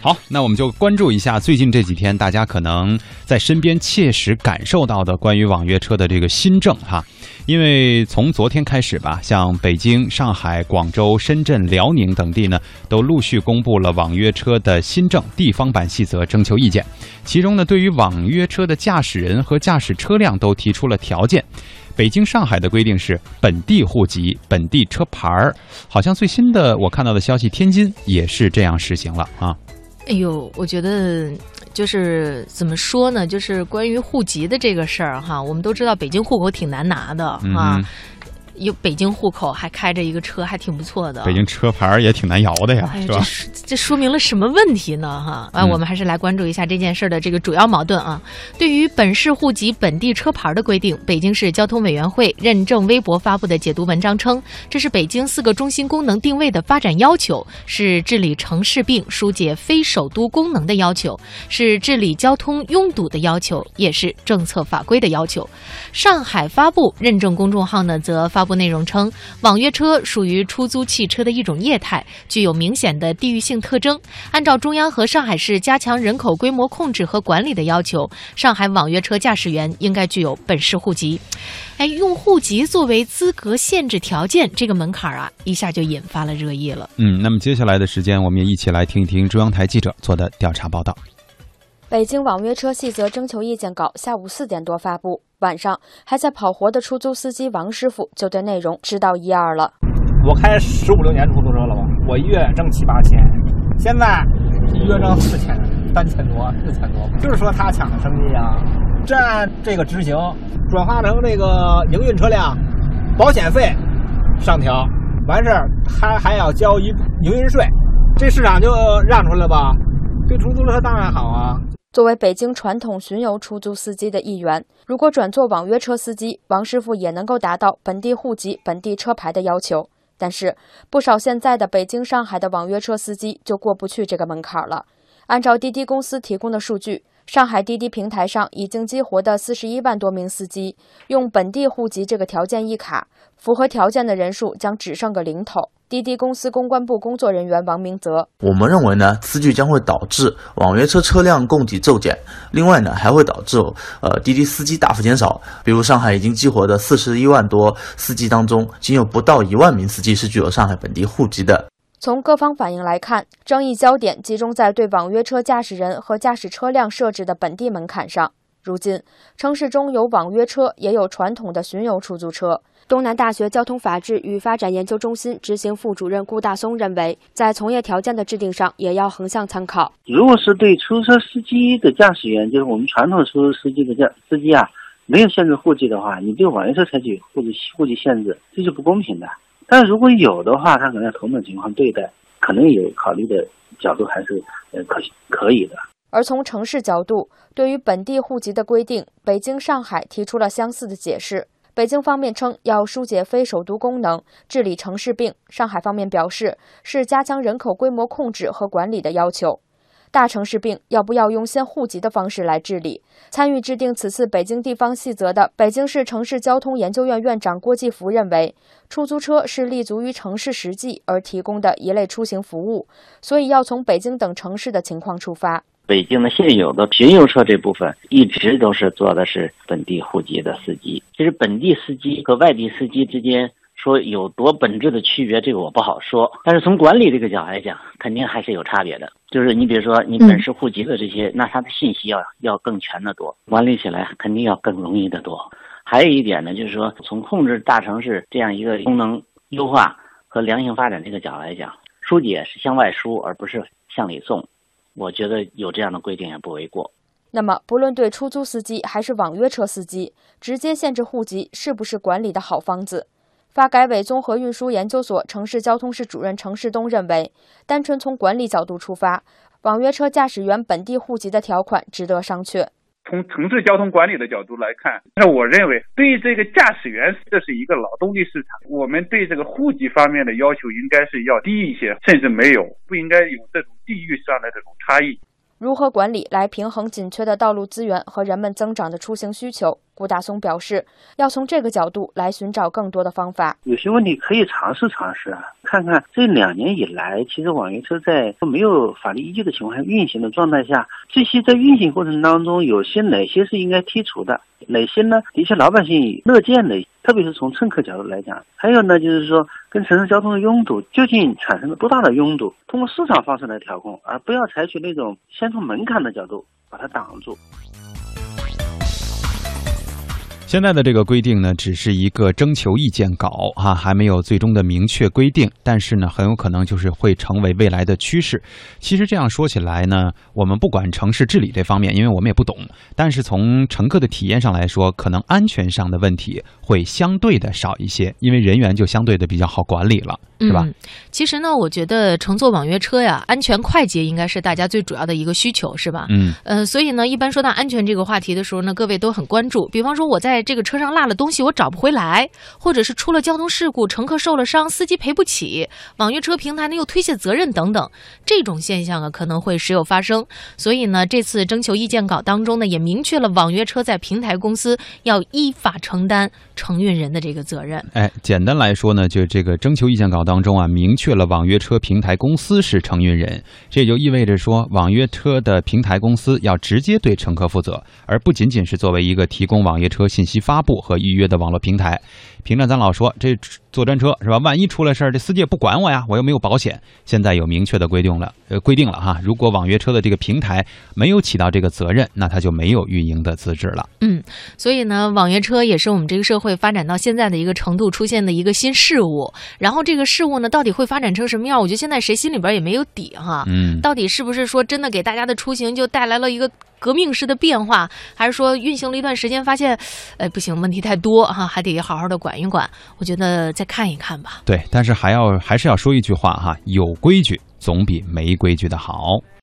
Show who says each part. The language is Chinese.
Speaker 1: 好，那我们就关注一下最近这几天大家可能在身边切实感受到的关于网约车的这个新政哈。因为从昨天开始吧，像北京、上海、广州、深圳、辽宁等地呢，都陆续公布了网约车的新政地方版细则征求意见。其中呢，对于网约车的驾驶人和驾驶车辆都提出了条件。北京、上海的规定是本地户籍、本地车牌儿。好像最新的我看到的消息，天津也是这样实行了啊。
Speaker 2: 哎呦，我觉得就是怎么说呢？就是关于户籍的这个事儿哈，我们都知道北京户口挺难拿的啊。有北京户口，还开着一个车，还挺不错的。
Speaker 1: 北京车牌也挺难摇的呀，是吧？
Speaker 2: 这说明了什么问题呢？哈，啊，我们还是来关注一下这件事的这个主要矛盾啊。对于本市户籍本地车牌的规定，北京市交通委员会认证微博发布的解读文章称，这是北京四个中心功能定位的发展要求，是治理城市病、疏解非首都功能的要求，是治理交通拥堵的要求，也是政策法规的要求。上海发布认证公众号呢，则发。部内容称，网约车属于出租汽车的一种业态，具有明显的地域性特征。按照中央和上海市加强人口规模控制和管理的要求，上海网约车驾驶员应该具有本市户籍。哎，用户籍作为资格限制条件，这个门槛啊，一下就引发了热议了。
Speaker 1: 嗯，那么接下来的时间，我们也一起来听一听中央台记者做的调查报道。
Speaker 3: 北京网约车细则征求意见稿下午四点多发布，晚上还在跑活的出租司机王师傅就对内容知道一二了。
Speaker 4: 我开十五六年出租车了吧，我一月挣七八千，现在一月挣四千、三千多、四千多，就是说他抢了生意啊。这这个执行，转化成这个营运车辆保险费上调，完事儿还还要交一营运税，这市场就让出来了吧？对出租车当然好啊。
Speaker 3: 作为北京传统巡游出租司机的一员，如果转做网约车司机，王师傅也能够达到本地户籍、本地车牌的要求。但是，不少现在的北京、上海的网约车司机就过不去这个门槛了。按照滴滴公司提供的数据，上海滴滴平台上已经激活的四十一万多名司机，用本地户籍这个条件一卡，符合条件的人数将只剩个零头。滴滴公司公关部工作人员王明泽：
Speaker 5: 我们认为呢，此举将会导致网约车车辆供给骤减，另外呢，还会导致呃滴滴司机大幅减少。比如上海已经激活的四十一万多司机当中，仅有不到一万名司机是具有上海本地户籍的。
Speaker 3: 从各方反应来看，争议焦点集中在对网约车驾驶人和驾驶车辆设置的本地门槛上。如今，城市中有网约车，也有传统的巡游出租车。东南大学交通法治与发展研究中心执行副主任顾大松认为，在从业条件的制定上，也要横向参考。
Speaker 6: 如果是对出租车司机的驾驶员，就是我们传统出租司机的驾司机啊，没有限制户籍的话，你对网约车采取户籍户籍限制，这是不公平的。但如果有的话，他可能同等情况对待，可能有考虑的角度还是呃可可以的。
Speaker 3: 而从城市角度，对于本地户籍的规定，北京、上海提出了相似的解释。北京方面称要疏解非首都功能，治理城市病；上海方面表示是加强人口规模控制和管理的要求。大城市病要不要用限户籍的方式来治理？参与制定此次北京地方细则的北京市城市交通研究院院长郭继福认为，出租车是立足于城市实际而提供的一类出行服务，所以要从北京等城市的情况出发。
Speaker 6: 北京的现有的巡游车这部分一直都是做的是本地户籍的司机。其实本地司机和外地司机之间说有多本质的区别，这个我不好说。但是从管理这个角来讲，肯定还是有差别的。就是你比如说你本市户籍的这些，那它的信息要要更全的多，管理起来肯定要更容易的多。还有一点呢，就是说从控制大城市这样一个功能优化和良性发展这个角来讲，疏解是向外疏，而不是向里送。我觉得有这样的规定也不为过。
Speaker 3: 那么，不论对出租司机还是网约车司机，直接限制户籍是不是管理的好方子？发改委综合运输研究所城市交通室主任程世东认为，单纯从管理角度出发，网约车驾驶员本地户籍的条款值得商榷。
Speaker 7: 从城市交通管理的角度来看，那我认为对于这个驾驶员，这是一个劳动力市场，我们对这个户籍方面的要求应该是要低一些，甚至没有，不应该有这种地域上的这种差异。
Speaker 3: 如何管理来平衡紧缺的道路资源和人们增长的出行需求？顾大松表示，要从这个角度来寻找更多的方法。
Speaker 8: 有些问题可以尝试尝试啊，看看这两年以来，其实网约车在没有法律依据的情况下运行的状态下，这些在运行过程当中，有些哪些是应该剔除的，哪些呢？的确老百姓乐见的，特别是从乘客角度来讲。还有呢，就是说跟城市交通的拥堵究竟产生了多大的拥堵，通过市场方式来调控，而不要采取那种先从门槛的角度把它挡住。
Speaker 1: 现在的这个规定呢，只是一个征求意见稿啊，还没有最终的明确规定。但是呢，很有可能就是会成为未来的趋势。其实这样说起来呢，我们不管城市治理这方面，因为我们也不懂。但是从乘客的体验上来说，可能安全上的问题会相对的少一些，因为人员就相对的比较好管理了，是吧？
Speaker 2: 其实呢，我觉得乘坐网约车呀，安全快捷应该是大家最主要的一个需求，是吧？
Speaker 1: 嗯，
Speaker 2: 呃，所以呢，一般说到安全这个话题的时候呢，各位都很关注。比方说我在在这个车上落了东西，我找不回来，或者是出了交通事故，乘客受了伤，司机赔不起，网约车平台呢又推卸责任等等，这种现象啊可能会时有发生。所以呢，这次征求意见稿当中呢，也明确了网约车在平台公司要依法承担承运人的这个责任。
Speaker 1: 哎，简单来说呢，就这个征求意见稿当中啊，明确了网约车平台公司是承运人，这也就意味着说，网约车的平台公司要直接对乘客负责，而不仅仅是作为一个提供网约车信息。发布和预约的网络平台，平常咱老说这坐专车是吧？万一出了事儿，这司机也不管我呀，我又没有保险。现在有明确的规定了，呃，规定了哈，如果网约车的这个平台没有起到这个责任，那他就没有运营的资质了。
Speaker 2: 所以呢，网约车也是我们这个社会发展到现在的一个程度出现的一个新事物。然后这个事物呢，到底会发展成什么样？我觉得现在谁心里边也没有底哈。
Speaker 1: 嗯，
Speaker 2: 到底是不是说真的给大家的出行就带来了一个？革命式的变化，还是说运行了一段时间，发现，哎，不行，问题太多哈，还得好好的管一管。我觉得再看一看吧。
Speaker 1: 对，但是还要还是要说一句话哈，有规矩总比没规矩的好。